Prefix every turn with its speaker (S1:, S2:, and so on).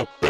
S1: the